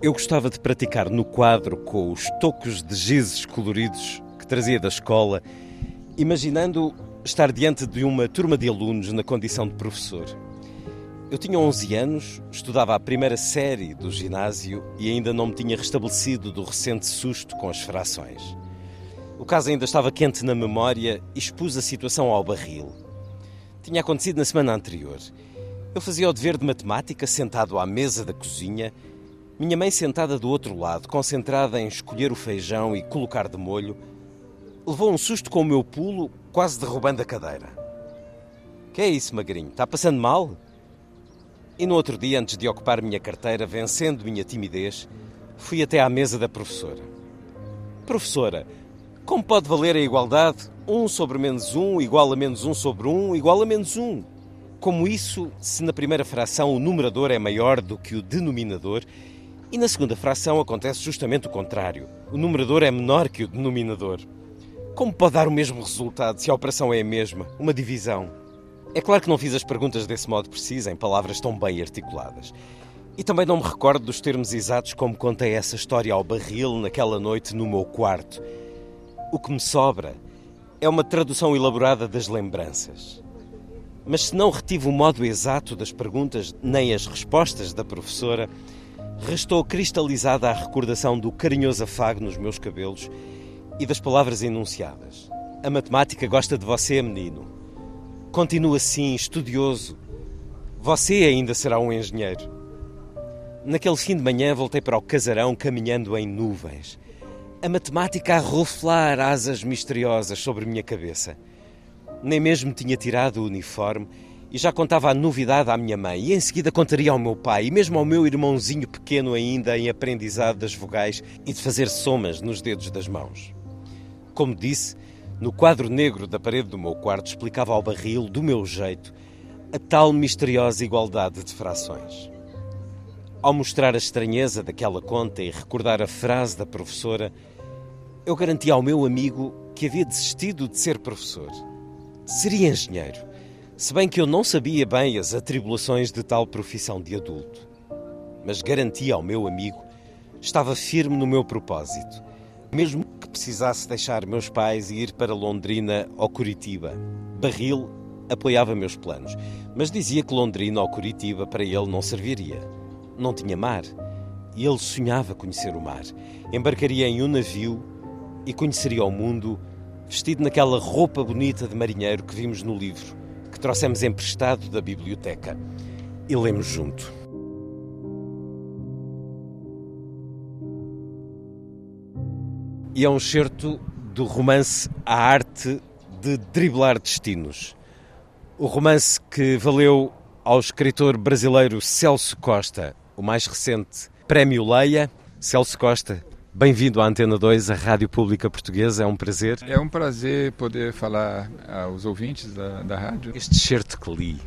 Eu gostava de praticar no quadro com os tocos de gizes coloridos que trazia da escola, imaginando estar diante de uma turma de alunos na condição de professor. Eu tinha 11 anos, estudava a primeira série do ginásio e ainda não me tinha restabelecido do recente susto com as frações. O caso ainda estava quente na memória e expus a situação ao barril. Tinha acontecido na semana anterior. Eu fazia o dever de matemática sentado à mesa da cozinha minha mãe, sentada do outro lado, concentrada em escolher o feijão e colocar de molho, levou um susto com o meu pulo, quase derrubando a cadeira. Que é isso, magrinho? Está passando mal? E no outro dia, antes de ocupar minha carteira, vencendo minha timidez, fui até à mesa da professora. Professora, como pode valer a igualdade? Um sobre menos um igual a menos um sobre um igual a menos um. Como isso, se na primeira fração o numerador é maior do que o denominador e na segunda fração acontece justamente o contrário. O numerador é menor que o denominador. Como pode dar o mesmo resultado se a operação é a mesma, uma divisão? É claro que não fiz as perguntas desse modo preciso, em palavras tão bem articuladas. E também não me recordo dos termos exatos como contei essa história ao barril naquela noite no meu quarto. O que me sobra é uma tradução elaborada das lembranças. Mas se não retive o modo exato das perguntas nem as respostas da professora, restou cristalizada a recordação do carinhoso afago nos meus cabelos e das palavras enunciadas. A matemática gosta de você, menino. Continua assim, estudioso. Você ainda será um engenheiro. Naquele fim de manhã voltei para o casarão caminhando em nuvens. A matemática a ruflar asas misteriosas sobre minha cabeça. Nem mesmo tinha tirado o uniforme e já contava a novidade à minha mãe, e em seguida contaria ao meu pai, e mesmo ao meu irmãozinho pequeno ainda em aprendizado das vogais e de fazer somas nos dedos das mãos. Como disse, no quadro negro da parede do meu quarto explicava ao barril, do meu jeito, a tal misteriosa igualdade de frações. Ao mostrar a estranheza daquela conta e recordar a frase da professora, eu garanti ao meu amigo que havia desistido de ser professor. Seria engenheiro se bem que eu não sabia bem as atribulações de tal profissão de adulto. Mas garantia ao meu amigo, estava firme no meu propósito, mesmo que precisasse deixar meus pais e ir para Londrina ou Curitiba. Barril apoiava meus planos, mas dizia que Londrina ou Curitiba para ele não serviria. Não tinha mar e ele sonhava conhecer o mar. Embarcaria em um navio e conheceria o mundo vestido naquela roupa bonita de marinheiro que vimos no livro que trouxemos emprestado da biblioteca e lemos junto. E é um certo do romance A Arte de Driblar Destinos. O romance que valeu ao escritor brasileiro Celso Costa o mais recente Prémio Leia. Celso Costa, Bem-vindo à Antena 2, a Rádio Pública Portuguesa, é um prazer. É um prazer poder falar aos ouvintes da, da rádio. Este certo que li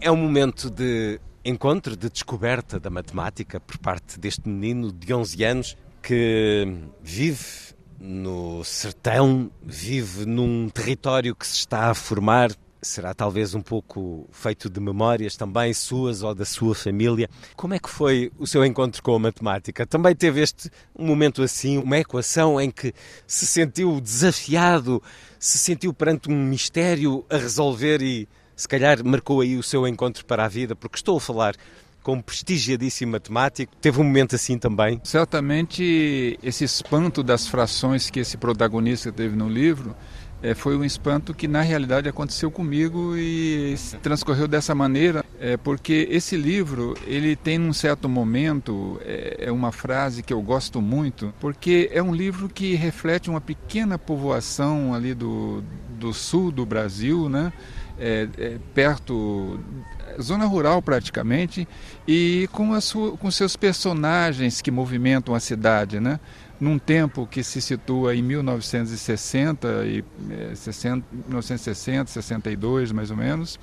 é um momento de encontro, de descoberta da matemática por parte deste menino de 11 anos que vive no sertão, vive num território que se está a formar será talvez um pouco feito de memórias também suas ou da sua família. Como é que foi o seu encontro com a matemática? Também teve este um momento assim, uma equação em que se sentiu desafiado, se sentiu perante um mistério a resolver e se calhar marcou aí o seu encontro para a vida, porque estou a falar com um prestigiadíssimo matemático. Teve um momento assim também? Certamente esse espanto das frações que esse protagonista teve no livro é, foi um espanto que na realidade aconteceu comigo e transcorreu dessa maneira, é, porque esse livro ele tem um certo momento é, é, uma frase que eu gosto muito, porque é um livro que reflete uma pequena povoação ali do do sul do Brasil, né? É, é, perto, zona rural praticamente, e com, sua, com seus personagens que movimentam a cidade, né? Num tempo que se situa em 1960 e 60, 1960, 62 mais ou menos.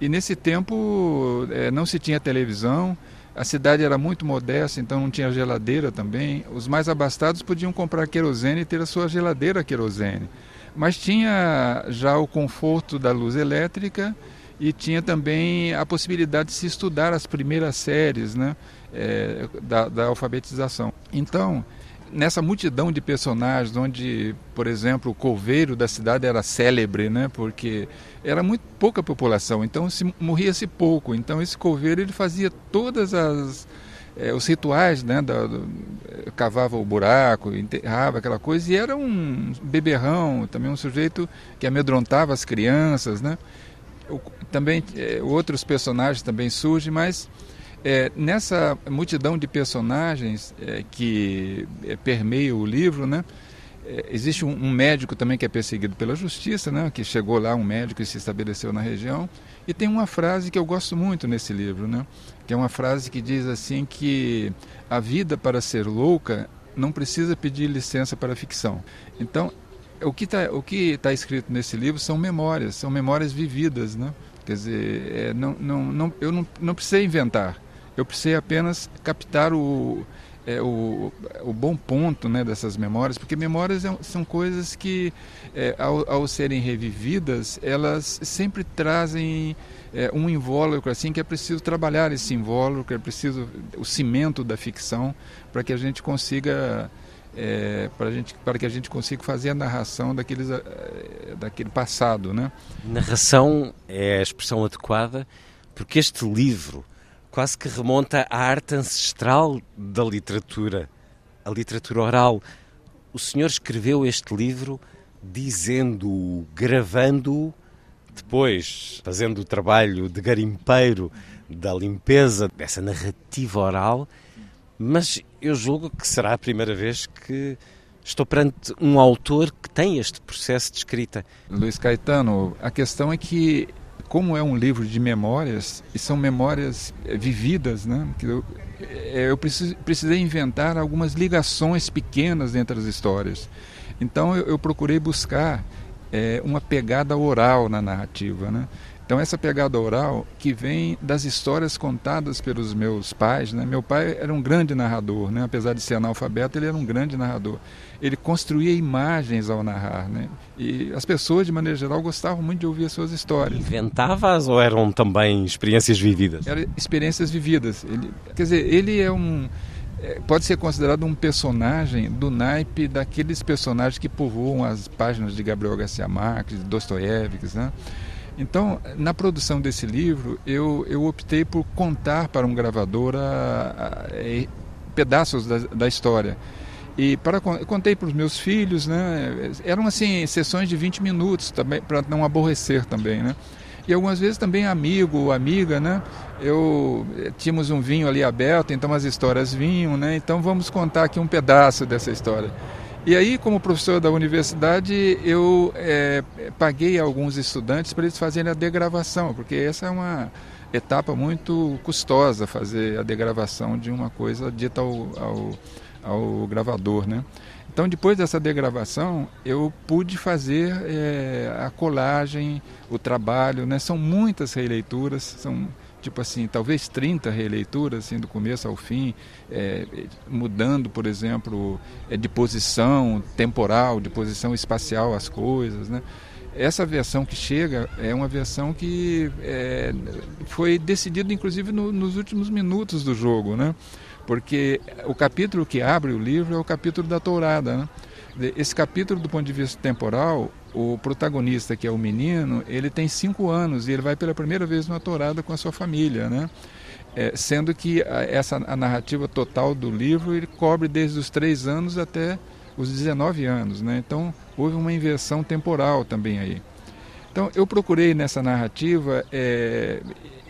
E nesse tempo é, não se tinha televisão, a cidade era muito modesta, então não tinha geladeira também. Os mais abastados podiam comprar querosene e ter a sua geladeira querosene. Mas tinha já o conforto da luz elétrica e tinha também a possibilidade de se estudar as primeiras séries né, é, da, da alfabetização. Então, nessa multidão de personagens, onde, por exemplo, o coveiro da cidade era célebre, né? Porque era muito pouca população, então se morria-se pouco. Então esse coveiro ele fazia todas as é, os rituais, né? Da, do, cavava o buraco, enterrava aquela coisa e era um beberrão, também um sujeito que amedrontava as crianças, né? O, também é, outros personagens também surgem, mas é, nessa multidão de personagens é, que é, permeia o livro, né, é, existe um, um, médico também que é perseguido pela justiça, né, que chegou lá, um médico e se estabeleceu na região. E tem uma frase que eu gosto muito nesse livro, né, que é uma frase que diz assim que a vida para ser louca não precisa pedir licença para a ficção. Então, o que está tá escrito nesse livro são memórias, são memórias vividas, né? Quer dizer, é, não, não, não, eu não, não precisei inventar. Eu precisei apenas captar o, é, o, o, bom ponto né, dessas memórias, porque memórias é, são coisas que, é, ao, ao, serem revividas, elas sempre trazem é, um invólucro assim que é preciso trabalhar esse invólucro, é preciso o cimento da ficção para que a gente consiga é, para, gente, para que a gente consiga fazer a narração daqueles, é, daquele passado. Né? Narração é a expressão adequada, porque este livro quase que remonta à arte ancestral da literatura, a literatura oral. O senhor escreveu este livro dizendo-o, gravando-o, depois fazendo o trabalho de garimpeiro da limpeza dessa narrativa oral, mas eu julgo que será a primeira vez que estou perante um autor que tem este processo de escrita. Luiz Caetano, a questão é que como é um livro de memórias, e são memórias eh, vividas, né? eu, eh, eu precisei inventar algumas ligações pequenas entre as histórias. Então eu, eu procurei buscar é, uma pegada oral na narrativa. Né? Então essa pegada oral que vem das histórias contadas pelos meus pais, né? Meu pai era um grande narrador, né? Apesar de ser analfabeto, ele era um grande narrador. Ele construía imagens ao narrar, né? E as pessoas de maneira geral gostavam muito de ouvir as suas histórias. Inventavas ou eram também experiências vividas? Eram experiências vividas. Ele, quer dizer, ele é um é, pode ser considerado um personagem do naipe daqueles personagens que povoam as páginas de Gabriel Garcia Marques, Dostoiévski, né? Então, na produção desse livro, eu, eu optei por contar para um gravador a, a, a, pedaços da, da, história. E para contei para os meus filhos, né? Eram assim sessões de 20 minutos também para não aborrecer também, né? E algumas vezes também amigo, amiga, né? Eu eh, tínhamos um vinho ali aberto, então as histórias vinham, né? Então vamos contar aqui um pedaço dessa história. E aí, como professor da universidade, eu é, paguei alguns estudantes para eles fazerem a degravação, porque essa é uma etapa muito custosa, fazer a degravação de uma coisa dita ao, ao, ao gravador, né? Então, depois dessa degravação, eu pude fazer é, a colagem, o trabalho, né? São muitas releituras, são tipo assim, talvez 30 releituras, assim, do começo ao fim, é, mudando, por exemplo, é, de posição temporal, de posição espacial as coisas, né? Essa versão que chega é uma versão que é, foi decidida, inclusive, no, nos últimos minutos do jogo, né? Porque o capítulo que abre o livro é o capítulo da tourada, né? Esse capítulo, do ponto de vista temporal, o protagonista, que é o menino, ele tem cinco anos e ele vai pela primeira vez numa tourada com a sua família, né? É, sendo que a, essa a narrativa total do livro ele cobre desde os três anos até os 19 anos, né? Então houve uma inversão temporal também aí. Então eu procurei nessa narrativa é,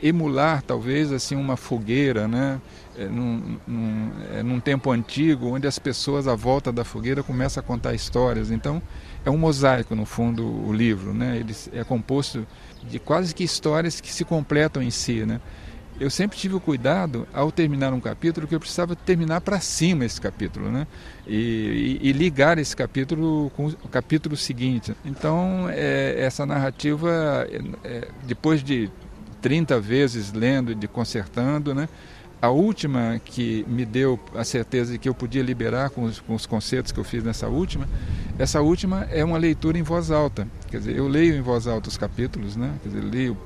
emular talvez assim uma fogueira, né? É, num, num, é, num, tempo antigo, onde as pessoas à volta da fogueira começam a contar histórias. Então é um mosaico no fundo o livro, né? Ele é composto de quase que histórias que se completam em si, né? Eu sempre tive o cuidado, ao terminar um capítulo, que eu precisava terminar para cima esse capítulo, né? E, e, e, ligar esse capítulo com o capítulo seguinte. Então, é, essa narrativa, é, é depois de 30 vezes lendo e consertando, né? A última que me deu a certeza de que eu podia liberar com os, com os conceitos que eu fiz nessa última, essa última é uma leitura em voz alta. Quer dizer, eu leio em voz alta os capítulos, né? Quer dizer, leio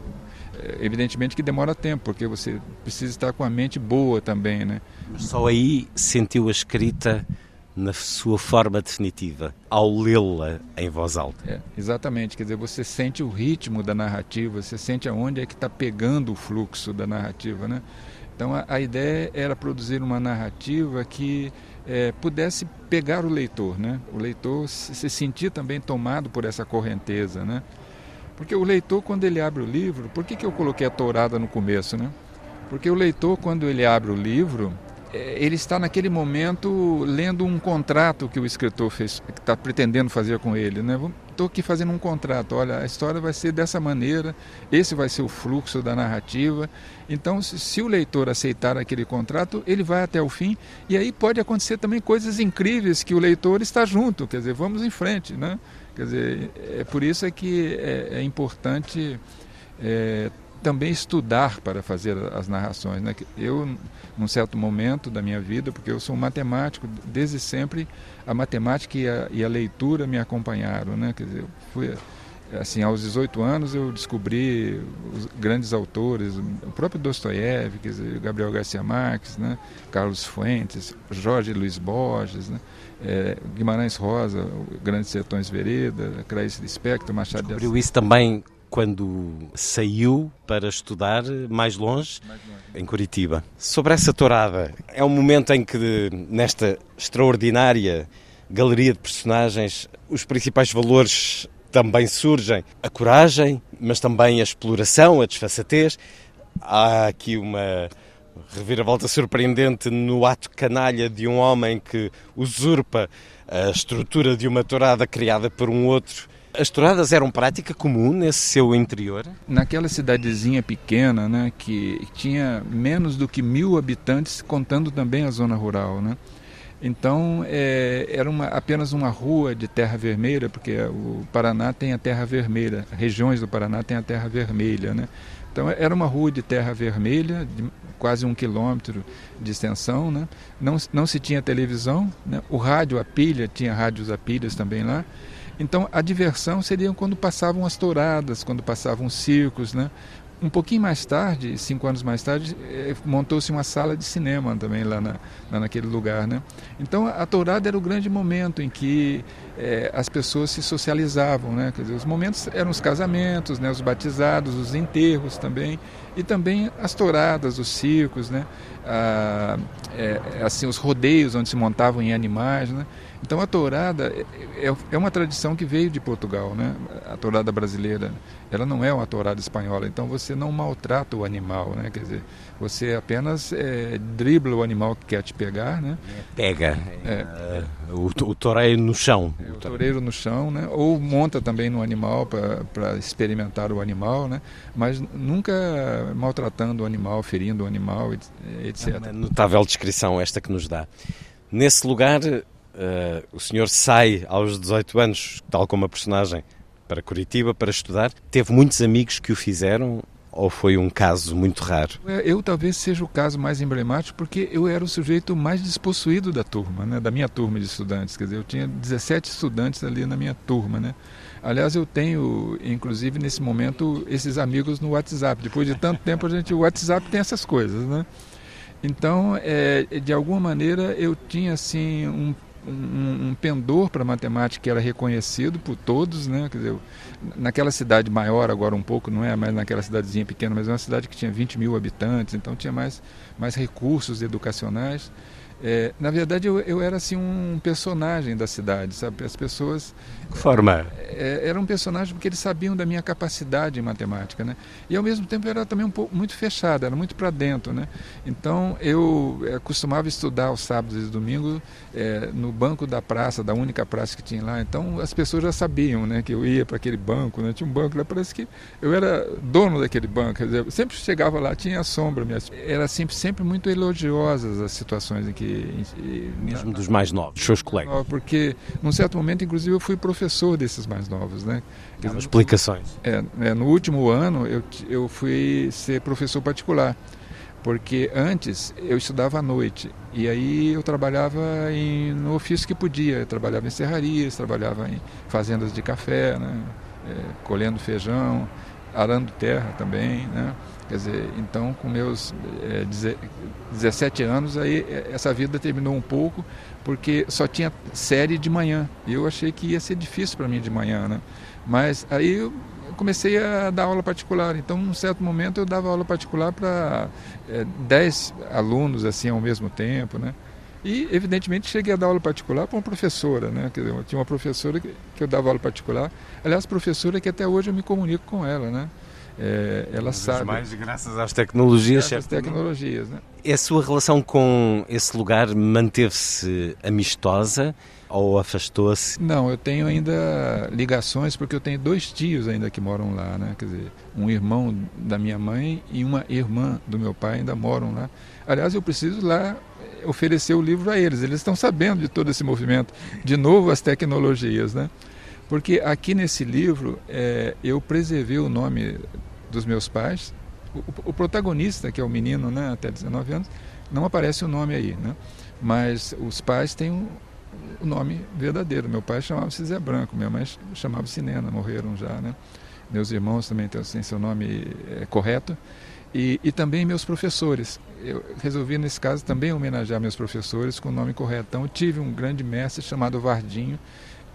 evidentemente que demora tempo, porque você precisa estar com a mente boa também, né? Só aí sentiu a escrita na sua forma definitiva, ao lê-la em voz alta. É, exatamente, quer dizer, você sente o ritmo da narrativa, você sente aonde é que está pegando o fluxo da narrativa, né? Então a, a ideia era produzir uma narrativa que é, pudesse pegar o leitor, né? O leitor se, se sentir também tomado por essa correnteza, né? Porque o leitor, quando ele abre o livro, por que, que eu coloquei a tourada no começo, né? Porque o leitor, quando ele abre o livro, é, ele está naquele momento lendo um contrato que o escritor fez, que está pretendendo fazer com ele, né? Estou aqui fazendo um contrato. Olha, a história vai ser dessa maneira. Esse vai ser o fluxo da narrativa. Então, se, o leitor aceitar aquele contrato, ele vai até o fim. E aí pode acontecer também coisas incríveis que o leitor está junto. Quer dizer, vamos em frente, né? Quer dizer, é por isso é que é, é importante é, também estudar para fazer as narrações. Né? Eu, num certo momento da minha vida, porque eu sou um matemático, desde sempre a matemática e a, e a leitura me acompanharam. Né? Quer dizer, fui assim, aos 18 anos eu descobri os grandes autores, o próprio Dostoiévski, Gabriel Garcia Marques, né? Carlos Fuentes, Jorge Luiz Borges, né? é, Guimarães Rosa, Grandes Sertões Vereda, Clarice Lispector, Machado Descobriu de Assis. isso também quando saiu para estudar mais longe, mais longe, em Curitiba. Sobre essa tourada, é um momento em que, nesta extraordinária galeria de personagens, os principais valores também surgem a coragem, mas também a exploração, a desfaçatez. Há aqui uma reviravolta surpreendente no ato canalha de um homem que usurpa a estrutura de uma tourada criada por um outro. As touradas eram prática comum nesse seu interior? Naquela cidadezinha pequena, né, que tinha menos do que mil habitantes, contando também a zona rural, né? Então é, era uma, apenas uma rua de terra vermelha, porque o Paraná tem a terra vermelha, regiões do Paraná têm a terra vermelha, né? Então era uma rua de terra vermelha, de quase um quilômetro de extensão, né? Não, não se tinha televisão, né? o rádio a pilha, tinha rádios a pilhas também lá. Então a diversão seria quando passavam as touradas, quando passavam os circos, né? Um pouquinho mais tarde, cinco anos mais tarde, eh, montou-se uma sala de cinema também lá, na, lá naquele lugar. Né? Então a tourada era o grande momento em que eh, as pessoas se socializavam. Né? Quer dizer, os momentos eram os casamentos, né? os batizados, os enterros também, e também as touradas, os circos, né? Ah, é, assim, os rodeios onde se montavam em animais. Né? Então a tourada é, é uma tradição que veio de Portugal, né? A tourada brasileira, ela não é uma tourada espanhola. Então você não maltrata o animal, né? Quer dizer, você apenas é, dribla o animal que quer te pegar, né? Pega. É. O, o toureiro no chão. O toureiro no chão, né? Ou monta também no animal para experimentar o animal, né? Mas nunca maltratando o animal, ferindo o animal, etc. É notável descrição esta que nos dá. Nesse lugar Uh, o senhor sai aos 18 anos, tal como a personagem, para Curitiba para estudar. Teve muitos amigos que o fizeram ou foi um caso muito raro? É, eu talvez seja o caso mais emblemático porque eu era o sujeito mais despossuído da turma, né, da minha turma de estudantes. Quer dizer, eu tinha 17 estudantes ali na minha turma, né? Aliás, eu tenho, inclusive nesse momento, esses amigos no WhatsApp. Depois de tanto tempo, a gente, o WhatsApp tem essas coisas, né? Então, é, de alguma maneira, eu tinha assim um um, um pendor para matemática que era reconhecido por todos, né? Quer dizer, naquela cidade maior agora um pouco, não é mais naquela cidadezinha pequena, mas é uma cidade que tinha 20 mil habitantes, então tinha mais, mais recursos educacionais. É, na verdade, eu, eu, era assim um personagem da cidade, sabe? As pessoas. Que forma? É, era um personagem porque eles sabiam da minha capacidade em matemática, né? E ao mesmo tempo era também um pouco muito fechado, era muito para dentro, né? Então eu é, costumava estudar aos sábados e domingos é, no banco da praça, da única praça que tinha lá. Então as pessoas já sabiam, né? Que eu ia para aquele banco, né? Tinha um banco lá, parece que eu era dono daquele banco. Quer dizer, sempre chegava lá, tinha a sombra. Minhas... Era sempre, sempre muito elogiosas as situações em que mesmo dos mais novos, seus colegas. Porque, num certo momento, inclusive, eu fui professor desses mais novos, né? Dizer, explicações. É, é, no último ano, eu, eu fui ser professor particular, porque antes eu estudava à noite e aí eu trabalhava em, no ofício que podia. Eu trabalhava em serrarias, trabalhava em fazendas de café, né? É, colhendo feijão, arando terra também, né? Quer dizer, então com meus é, 17 anos, aí é, essa vida terminou um pouco, porque só tinha série de manhã. Eu achei que ia ser difícil para mim de manhã, né? Mas aí eu comecei a dar aula particular. Então, num certo momento, eu dava aula particular para é, 10 alunos assim ao mesmo tempo, né? E, evidentemente, cheguei a dar aula particular para uma professora, né? Quer dizer, eu tinha uma professora que, que eu dava aula particular. Aliás, professora que até hoje eu me comunico com ela, né? É, ela sabe. mais graças às tecnologias. Graças às tecnologias, né? E a sua relação com esse lugar manteve-se amistosa ou afastou-se? Não, eu tenho ainda ligações porque eu tenho dois tios ainda que moram lá, né? Quer dizer, um irmão da minha mãe e uma irmã do meu pai ainda moram lá. Aliás, eu preciso lá oferecer o livro a eles. Eles estão sabendo de todo esse movimento. De novo, as tecnologias, né? Porque aqui nesse livro é, eu preservei o nome dos meus pais. O, o, protagonista, que é o menino né, até 19 anos, não aparece o nome aí, né? mas os pais têm o, nome verdadeiro. Meu pai chamava-se Zé Branco, minha mãe chamava-se Nena, morreram já. Né? Meus irmãos também têm, têm seu nome é, correto. E, e, também meus professores. Eu resolvi, nesse caso, também homenagear meus professores com o nome correto. Então, tive um grande mestre chamado Vardinho,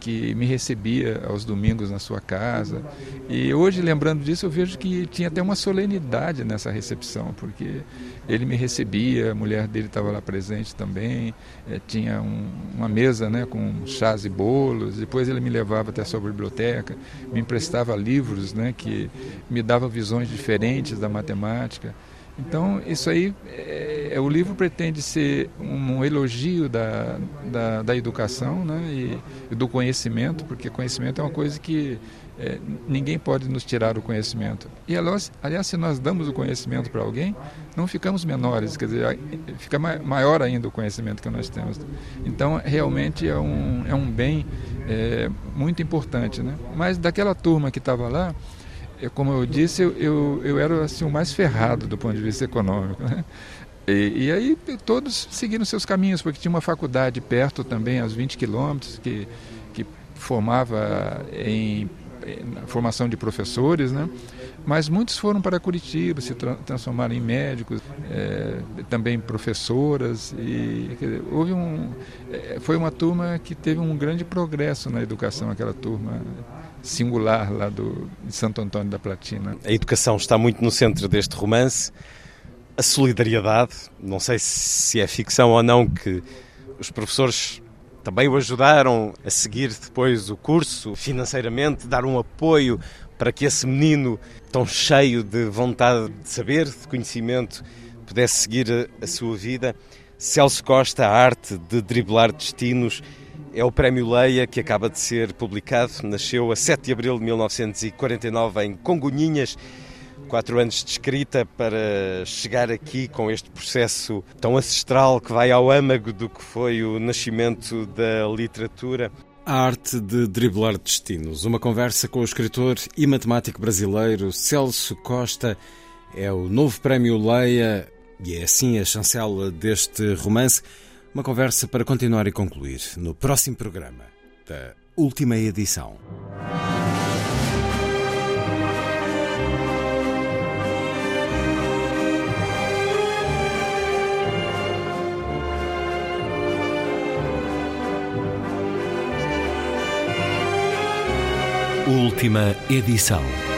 que me recebia aos domingos na sua casa. E hoje, lembrando disso, eu vejo que tinha até uma solenidade nessa recepção, porque ele me recebia, a mulher dele estava lá presente também, é, tinha um, uma mesa né, com chás e bolos, depois ele me levava até a sua biblioteca, me emprestava livros né, que me davam visões diferentes da matemática. Então, isso aí, é, é, o livro pretende ser um, elogio da, da, da, educação né, e, e, do conhecimento, porque conhecimento é uma coisa que é, ninguém pode nos tirar o conhecimento. E, aliás se nós damos o conhecimento para alguém, não ficamos menores, quer dizer, fica maior ainda o conhecimento que nós temos. Então, realmente é um, é um bem é, muito importante. Né? Mas daquela turma que estava lá, eu, como eu disse, eu, eu, era assim, o mais ferrado do ponto de vista econômico. Né? E, e, aí todos seguiram seus caminhos, porque tinha uma faculdade perto também, aos 20 quilômetros, que, que formava em, em formação de professores, né? mas muitos foram para Curitiba, se tra transformaram em médicos, é, também professoras. E, dizer, houve um, é, foi uma turma que teve um grande progresso na educação, aquela turma singular lá do, de Santo Antônio da Platina. A educação está muito no centro deste romance. A solidariedade, não sei se é ficção ou não, que os professores também o ajudaram a seguir depois o curso financeiramente, dar um apoio para que esse menino tão cheio de vontade de saber, de conhecimento, pudesse seguir a, a sua vida. Celso Costa, a arte de driblar destinos é o Prémio Leia que acaba de ser publicado. Nasceu a 7 de abril de 1949 em Congonhinhas. Quatro anos de escrita para chegar aqui com este processo tão ancestral que vai ao âmago do que foi o nascimento da literatura. A arte de driblar destinos. Uma conversa com o escritor e matemático brasileiro Celso Costa. É o novo Prémio Leia e é assim a chancela deste romance. Uma conversa para continuar e concluir no próximo programa da última edição. Última edição.